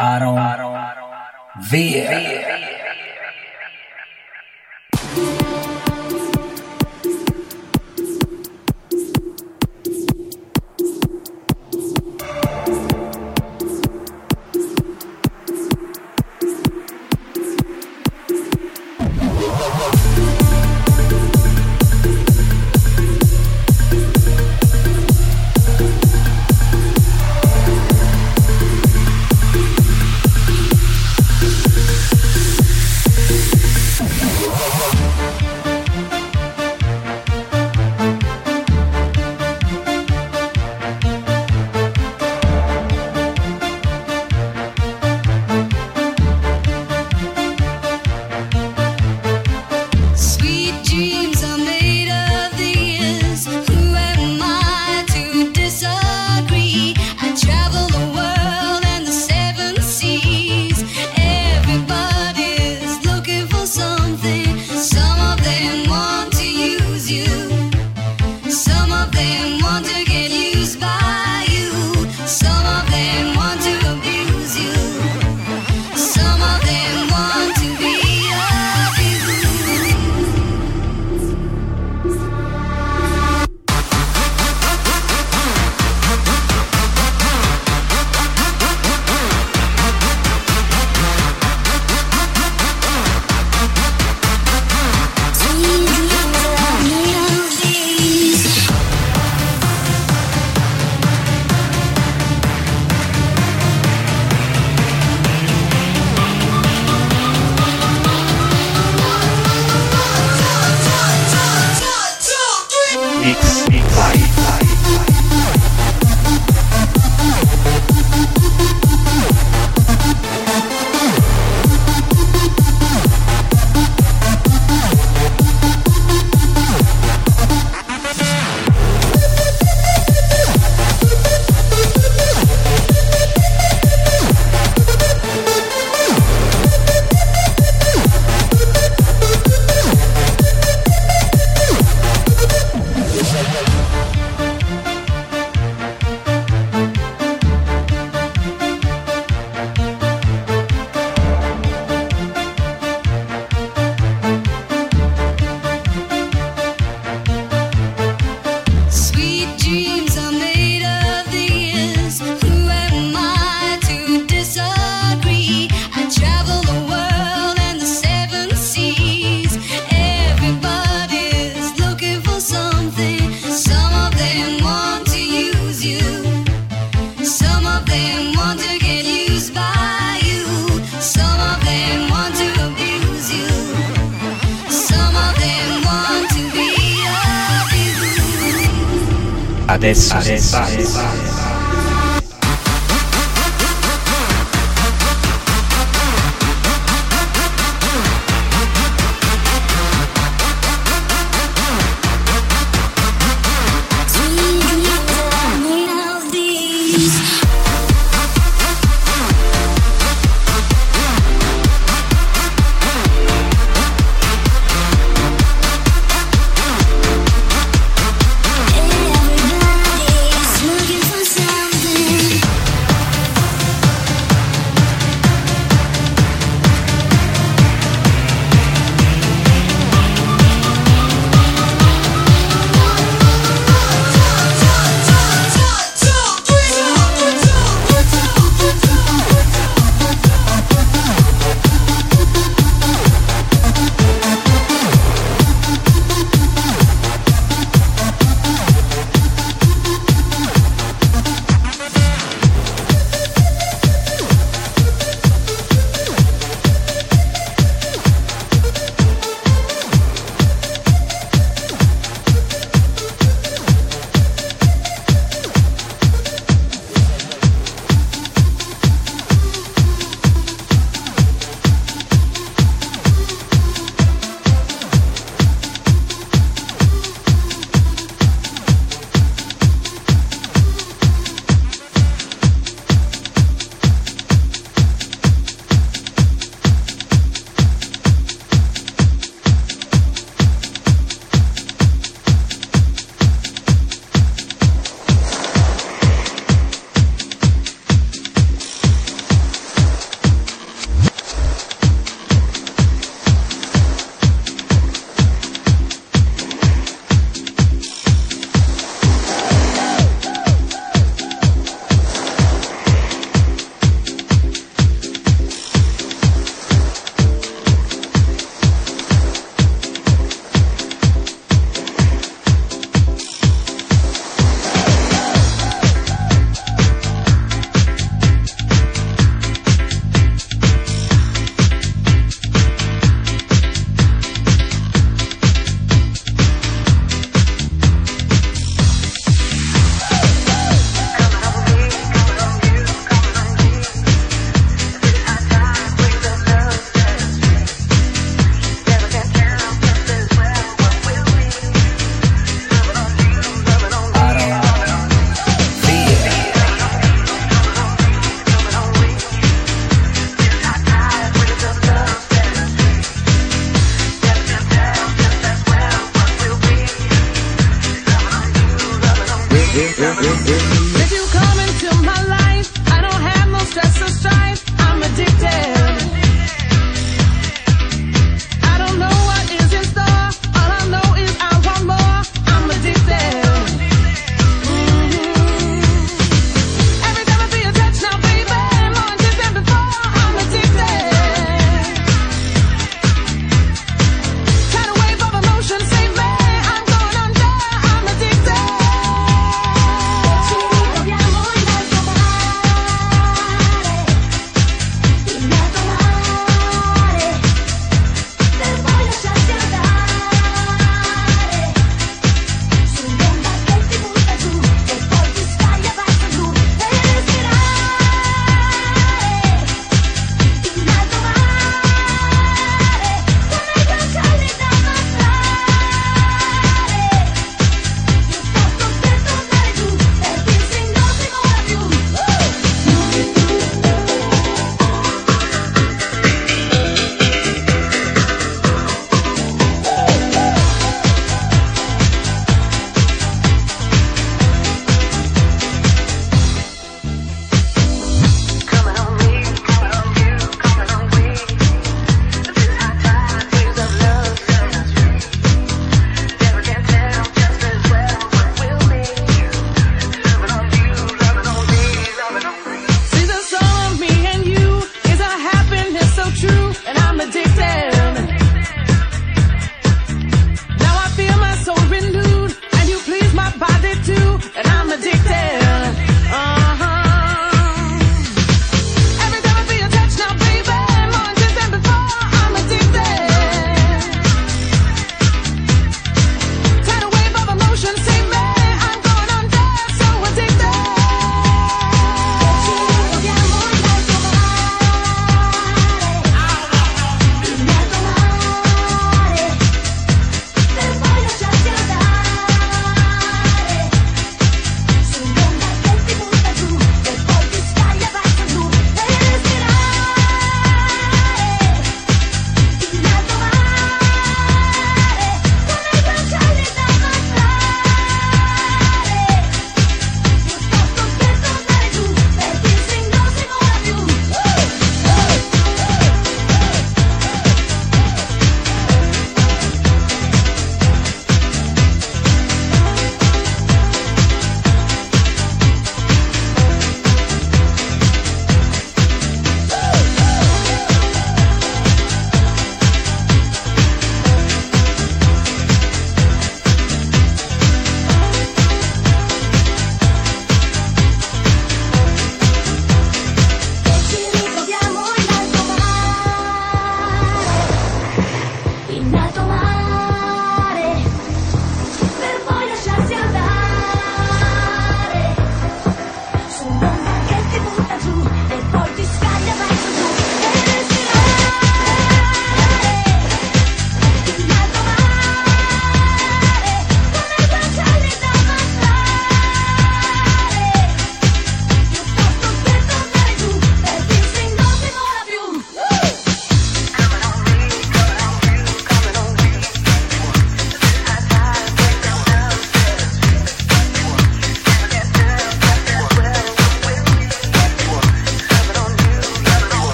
Aaron, Aaron, Aaron, Aaron,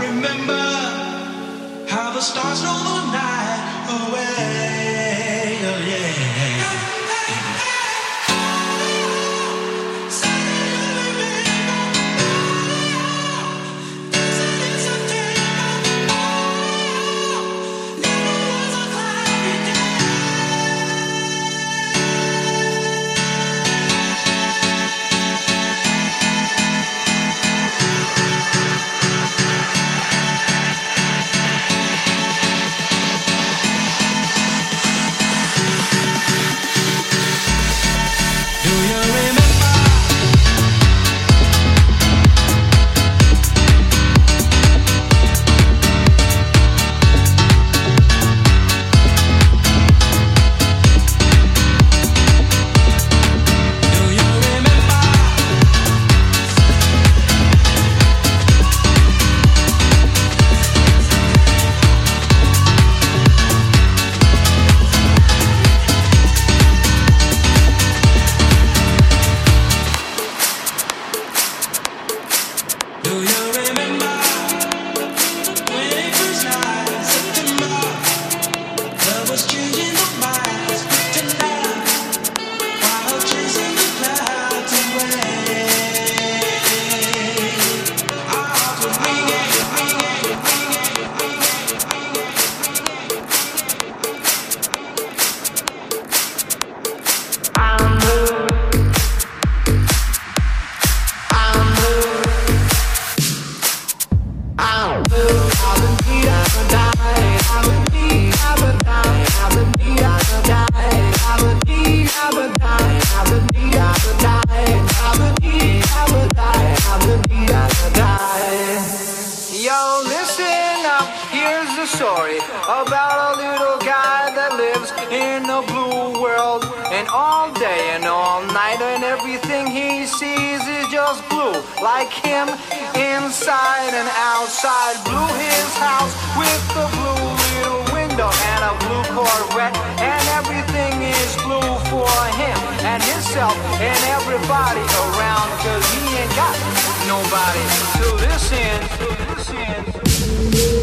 Remember how the stars roll the night away. nobody. To this end, to this end.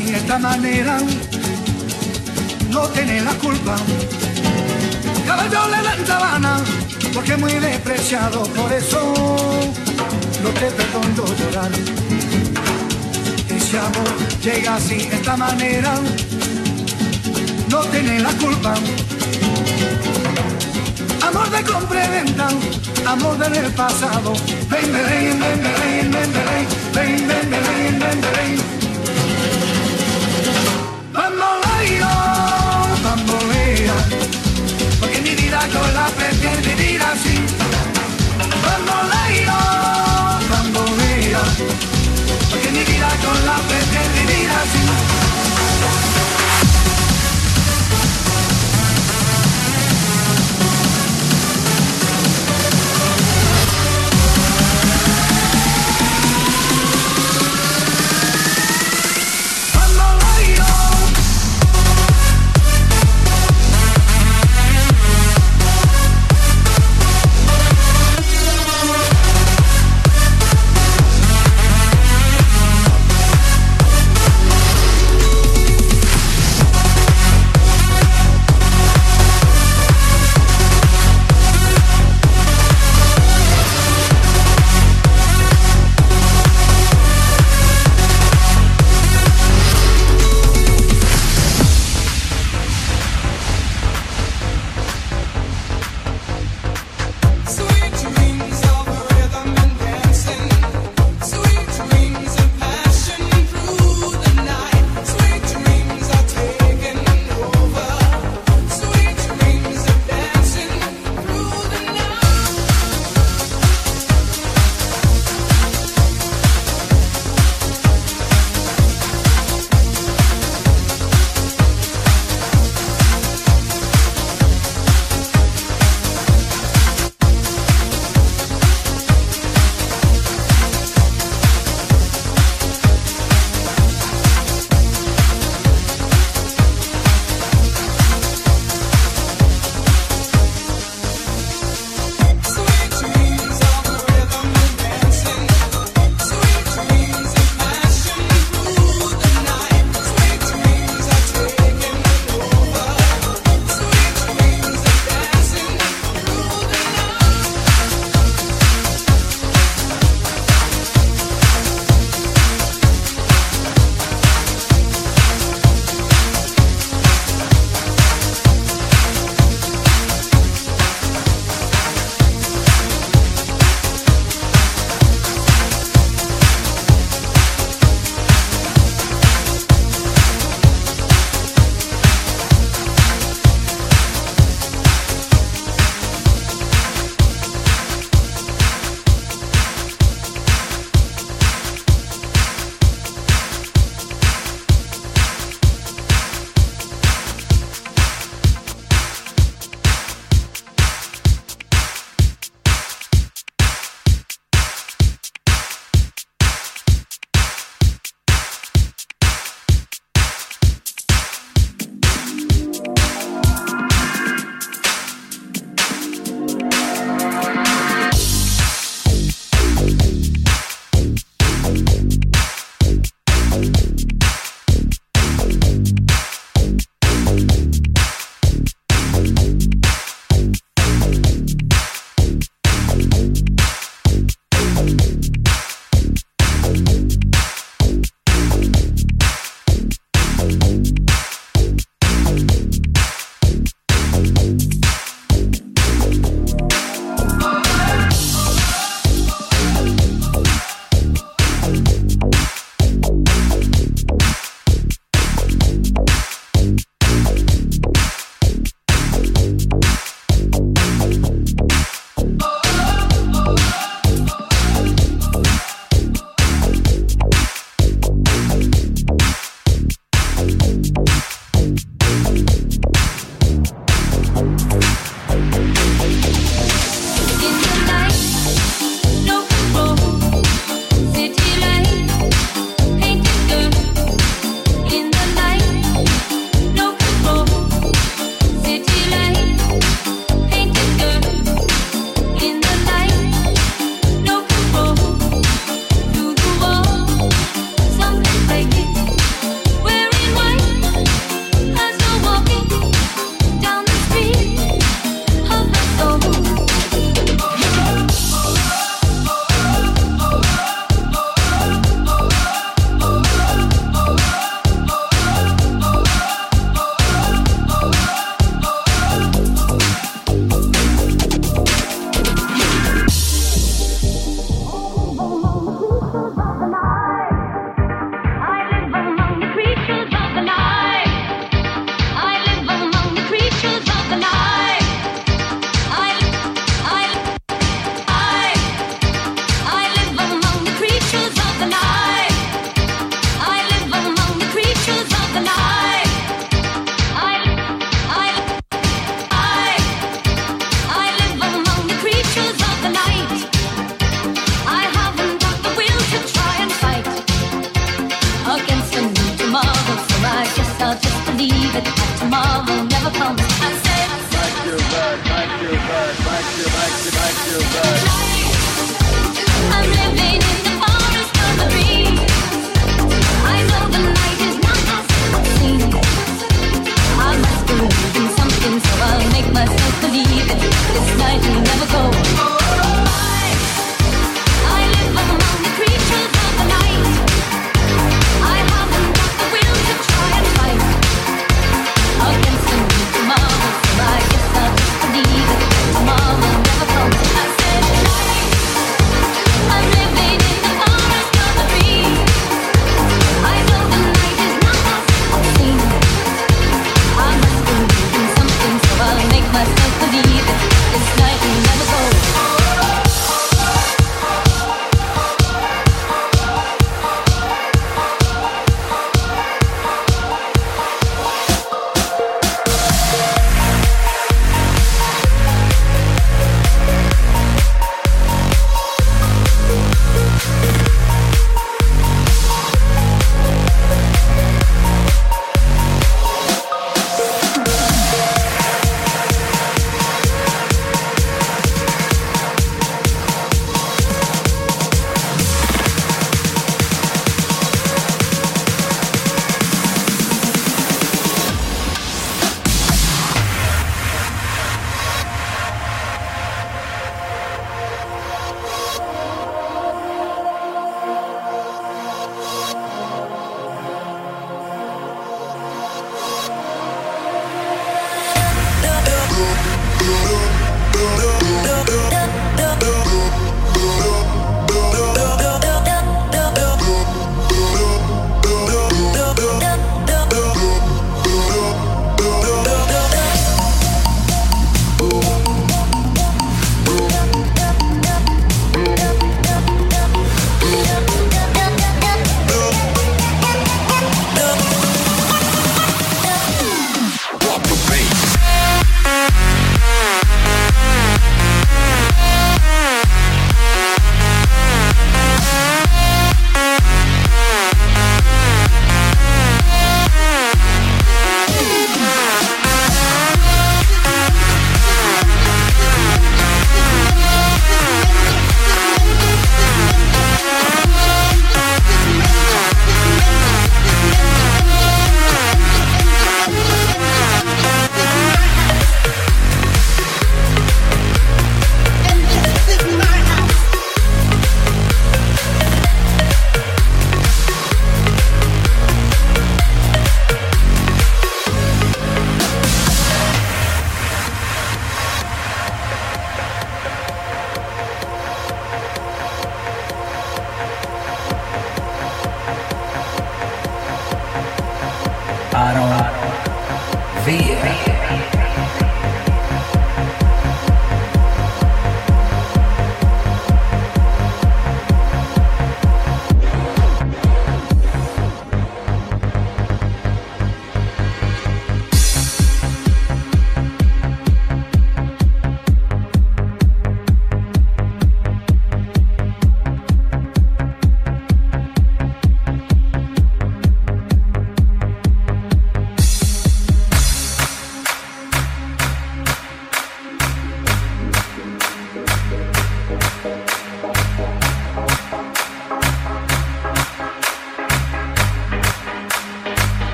De esta manera, no tiene la culpa. Caballo le dan sabana, porque muy despreciado, por eso no te perdono llorar. Ese amor llega así esta manera, no tiene la culpa. Amor de compra amor del pasado. Ven, ven, ven, ven, ven, ven, ven, ven, ven, ven, ven, ven, ven. Bamboleo, vida yo la prefiero vivir así. Bamboleo, bambolea, porque mi vida yo la prefiero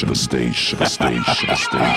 station, station, station, station.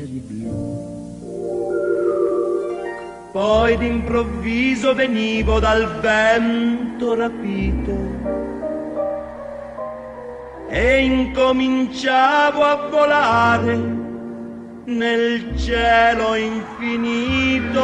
strisce di blu. Poi d'improvviso venivo dal vento rapito e incominciavo a volare nel cielo infinito.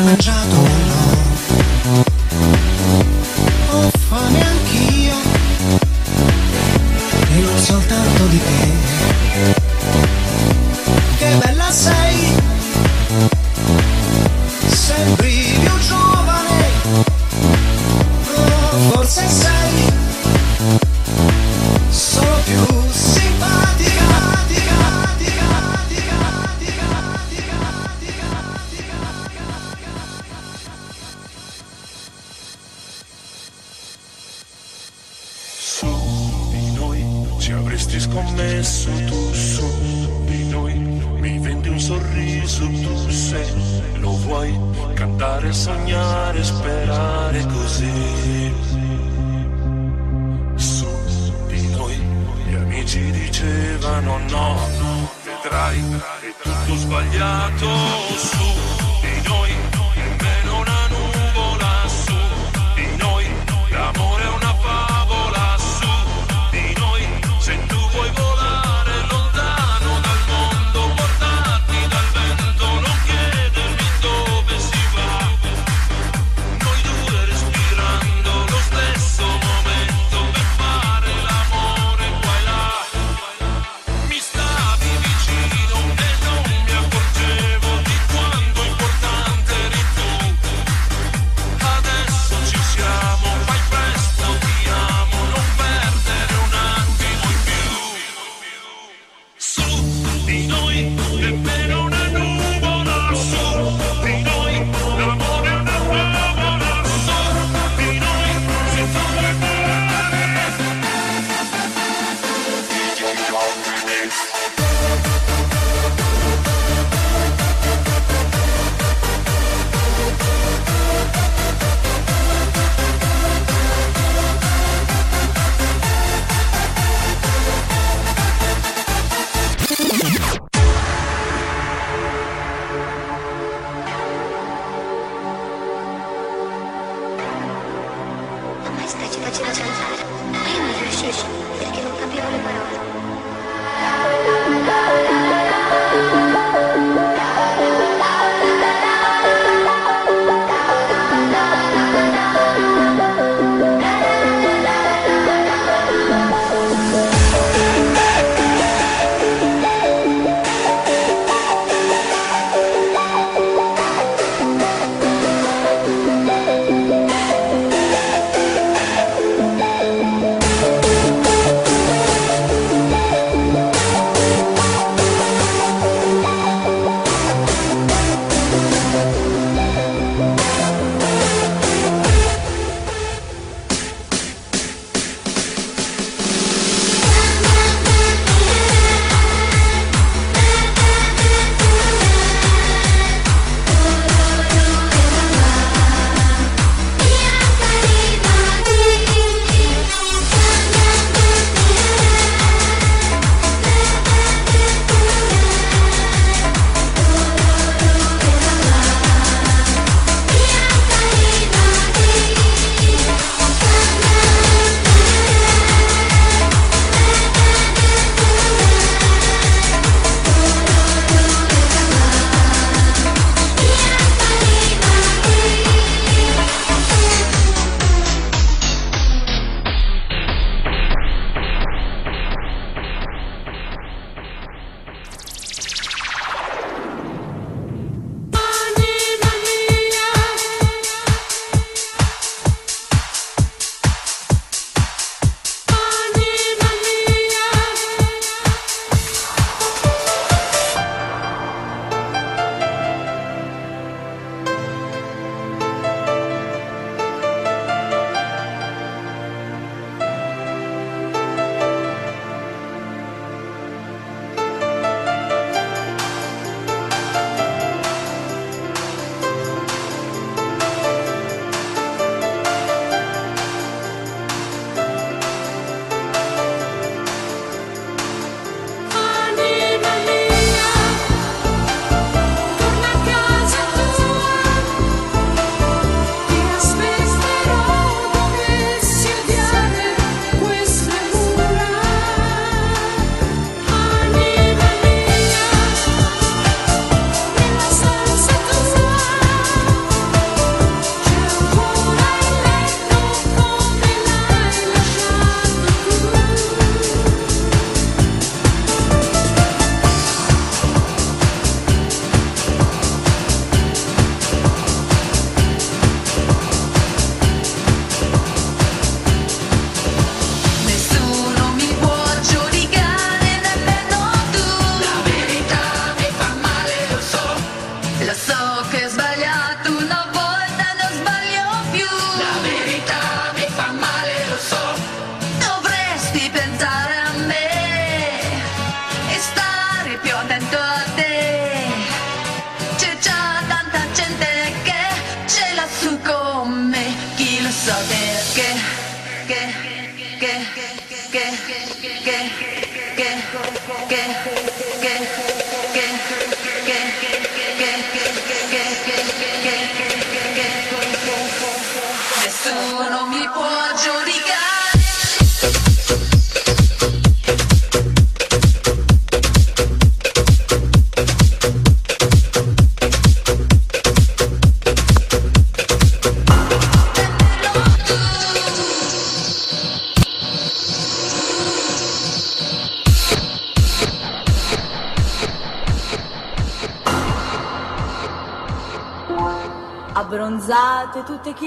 mangiato.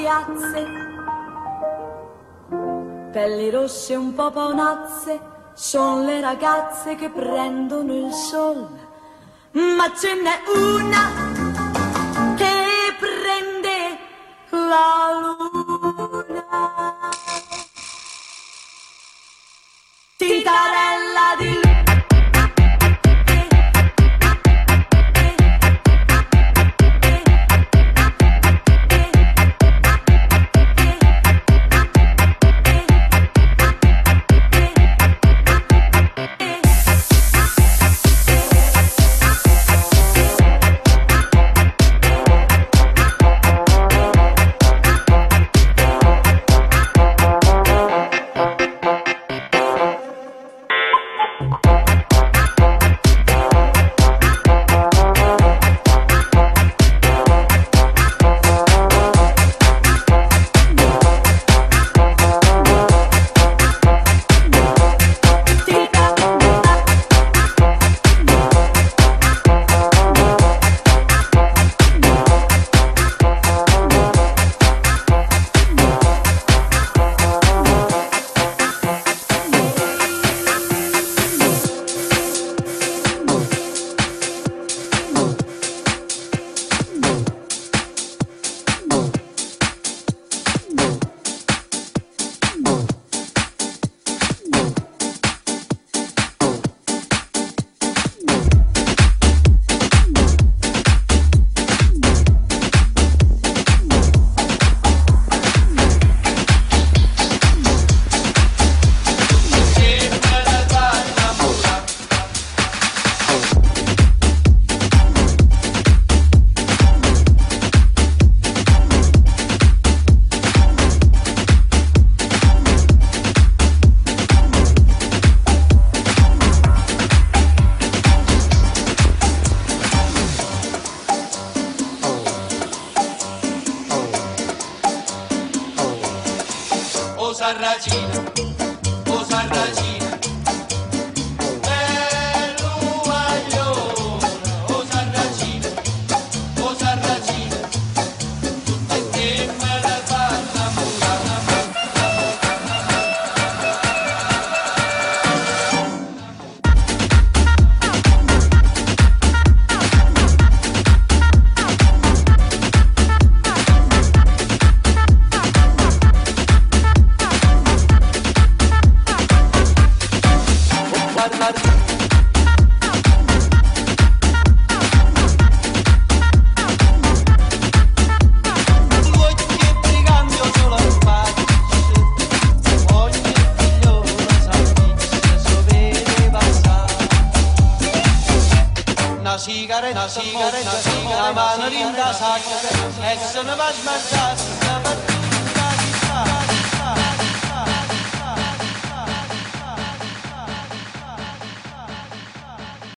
piazze, pelli rosse un po' paonazze, sono le ragazze che prendono il sole, ma ce n'è una